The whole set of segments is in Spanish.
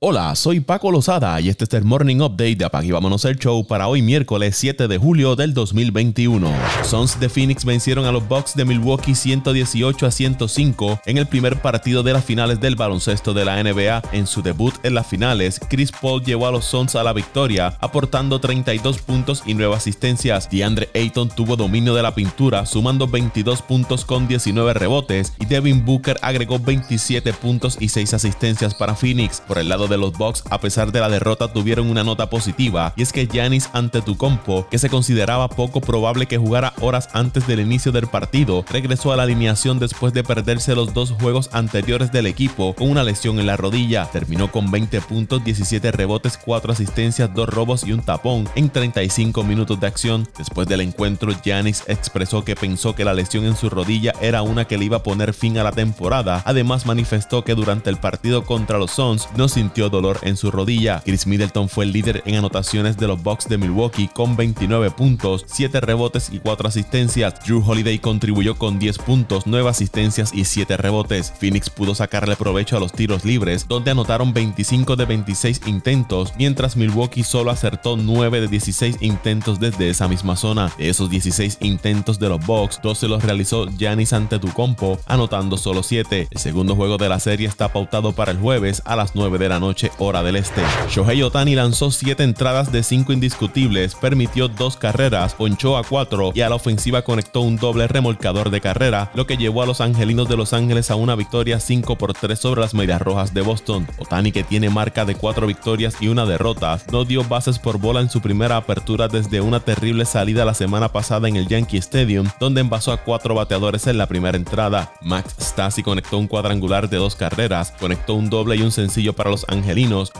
Hola, soy Paco Lozada y este es el Morning Update de Apague Vámonos el Show para hoy miércoles 7 de julio del 2021. Sons de Phoenix vencieron a los Bucks de Milwaukee 118 a 105 en el primer partido de las finales del baloncesto de la NBA. En su debut en las finales, Chris Paul llevó a los Suns a la victoria, aportando 32 puntos y 9 asistencias. DeAndre Ayton tuvo dominio de la pintura, sumando 22 puntos con 19 rebotes, y Devin Booker agregó 27 puntos y 6 asistencias para Phoenix. Por el lado de los Bucks, a pesar de la derrota, tuvieron una nota positiva, y es que Giannis Antetokounmpo, que se consideraba poco probable que jugara horas antes del inicio del partido, regresó a la alineación después de perderse los dos juegos anteriores del equipo con una lesión en la rodilla. Terminó con 20 puntos, 17 rebotes, 4 asistencias, 2 robos y un tapón en 35 minutos de acción. Después del encuentro, Giannis expresó que pensó que la lesión en su rodilla era una que le iba a poner fin a la temporada. Además, manifestó que durante el partido contra los Suns no sintió dolor en su rodilla. Chris Middleton fue el líder en anotaciones de los Bucks de Milwaukee con 29 puntos, 7 rebotes y 4 asistencias. Drew Holiday contribuyó con 10 puntos, 9 asistencias y 7 rebotes. Phoenix pudo sacarle provecho a los tiros libres, donde anotaron 25 de 26 intentos, mientras Milwaukee solo acertó 9 de 16 intentos desde esa misma zona. De esos 16 intentos de los Bucks, 12 los realizó Giannis Antetokounmpo, anotando solo 7. El segundo juego de la serie está pautado para el jueves a las 9 de la noche noche hora del este. Shohei Otani lanzó 7 entradas de 5 indiscutibles, permitió 2 carreras, ponchó a 4 y a la ofensiva conectó un doble remolcador de carrera, lo que llevó a los angelinos de Los Ángeles a una victoria 5 por 3 sobre las Medias Rojas de Boston. Otani, que tiene marca de 4 victorias y una derrota, no dio bases por bola en su primera apertura desde una terrible salida la semana pasada en el Yankee Stadium, donde envasó a 4 bateadores en la primera entrada. Max Stassi conectó un cuadrangular de 2 carreras, conectó un doble y un sencillo para los angelinos,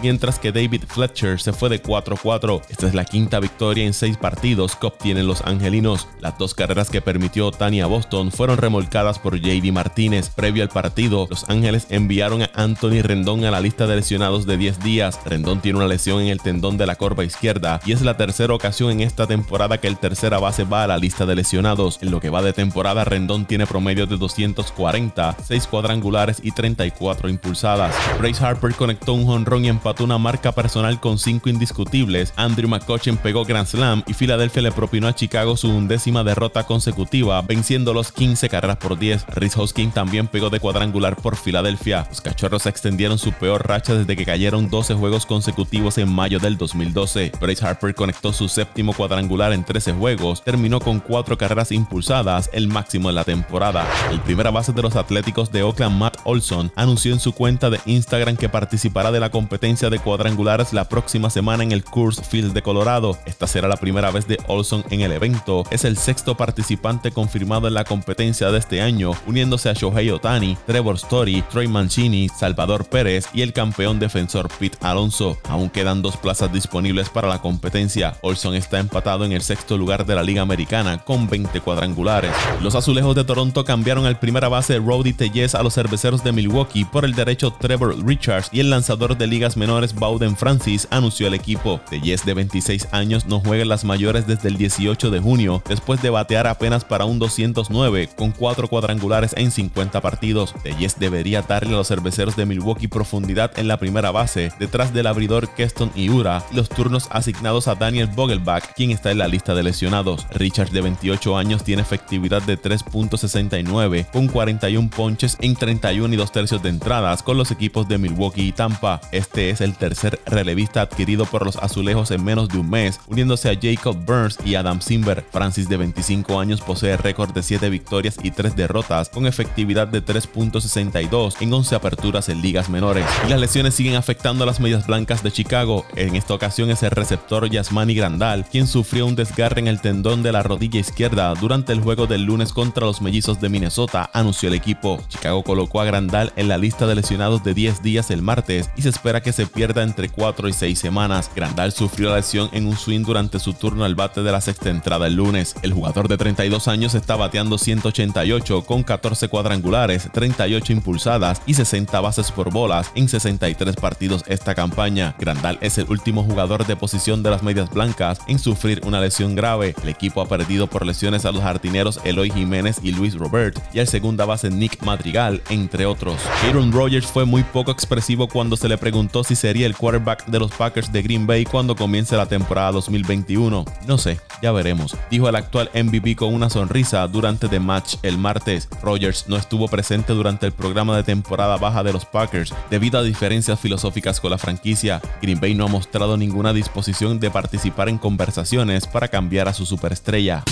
mientras que David Fletcher se fue de 4-4. Esta es la quinta victoria en seis partidos que obtienen los angelinos. Las dos carreras que permitió Tania Boston fueron remolcadas por JD Martínez. Previo al partido, los Ángeles enviaron a Anthony Rendón a la lista de lesionados de 10 días. Rendón tiene una lesión en el tendón de la corva izquierda y es la tercera ocasión en esta temporada que el tercera base va a la lista de lesionados. En lo que va de temporada, Rendón tiene promedio de 240, 6 cuadrangulares y 34 impulsadas. Bryce Harper conectó un honrón y empató una marca personal con cinco indiscutibles. Andrew McCutcheon pegó Grand Slam y Filadelfia le propinó a Chicago su undécima derrota consecutiva, venciendo los 15 carreras por 10. Rhys Hoskins también pegó de cuadrangular por Filadelfia. Los cachorros extendieron su peor racha desde que cayeron 12 juegos consecutivos en mayo del 2012. Bryce Harper conectó su séptimo cuadrangular en 13 juegos, terminó con 4 carreras impulsadas, el máximo de la temporada. El primera base de los Atléticos de Oakland, Matt Olson, anunció en su cuenta de Instagram que participará de la competencia de cuadrangulares la próxima semana en el Coors Field de Colorado. Esta será la primera vez de Olson en el evento. Es el sexto participante confirmado en la competencia de este año, uniéndose a Shohei Otani, Trevor Story, Troy Mancini, Salvador Pérez y el campeón defensor Pete Alonso. Aún quedan dos plazas disponibles para la competencia. Olson está empatado en el sexto lugar de la Liga Americana con 20 cuadrangulares. Los azulejos de Toronto cambiaron al primera base Rowdy Tellez a los cerveceros de Milwaukee por el derecho Trevor Richards y el lanzador de ligas menores Bowden Francis anunció el equipo. De Yes de 26 años no juega en las mayores desde el 18 de junio, después de batear apenas para un 209 con 4 cuadrangulares en 50 partidos. De Yes debería darle a los cerveceros de Milwaukee profundidad en la primera base, detrás del abridor Keston Iura y los turnos asignados a Daniel Vogelbach, quien está en la lista de lesionados. Richard de 28 años tiene efectividad de 3.69 con 41 ponches en 31 y 2 tercios de entradas con los equipos de Milwaukee y Tampa este es el tercer relevista adquirido por los azulejos en menos de un mes, uniéndose a Jacob Burns y Adam Simber. Francis, de 25 años, posee récord de 7 victorias y 3 derrotas, con efectividad de 3.62 en 11 aperturas en ligas menores. Y las lesiones siguen afectando a las medias blancas de Chicago. En esta ocasión es el receptor Yasmani Grandal, quien sufrió un desgarre en el tendón de la rodilla izquierda durante el juego del lunes contra los mellizos de Minnesota, anunció el equipo. Chicago colocó a Grandal en la lista de lesionados de 10 días el martes y se espera que se pierda entre 4 y 6 semanas. Grandal sufrió la lesión en un swing durante su turno al bate de la sexta entrada el lunes. El jugador de 32 años está bateando 188 con 14 cuadrangulares, 38 impulsadas y 60 bases por bolas en 63 partidos esta campaña. Grandal es el último jugador de posición de las medias blancas en sufrir una lesión grave. El equipo ha perdido por lesiones a los jardineros Eloy Jiménez y Luis Robert y al segunda base Nick Madrigal, entre otros. Aaron Rodgers fue muy poco expresivo cuando se le preguntó si sería el quarterback de los Packers de Green Bay cuando comience la temporada 2021. No sé, ya veremos, dijo el actual MVP con una sonrisa durante The Match el martes. Rogers no estuvo presente durante el programa de temporada baja de los Packers debido a diferencias filosóficas con la franquicia. Green Bay no ha mostrado ninguna disposición de participar en conversaciones para cambiar a su superestrella.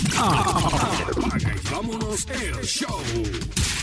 vámonos el show.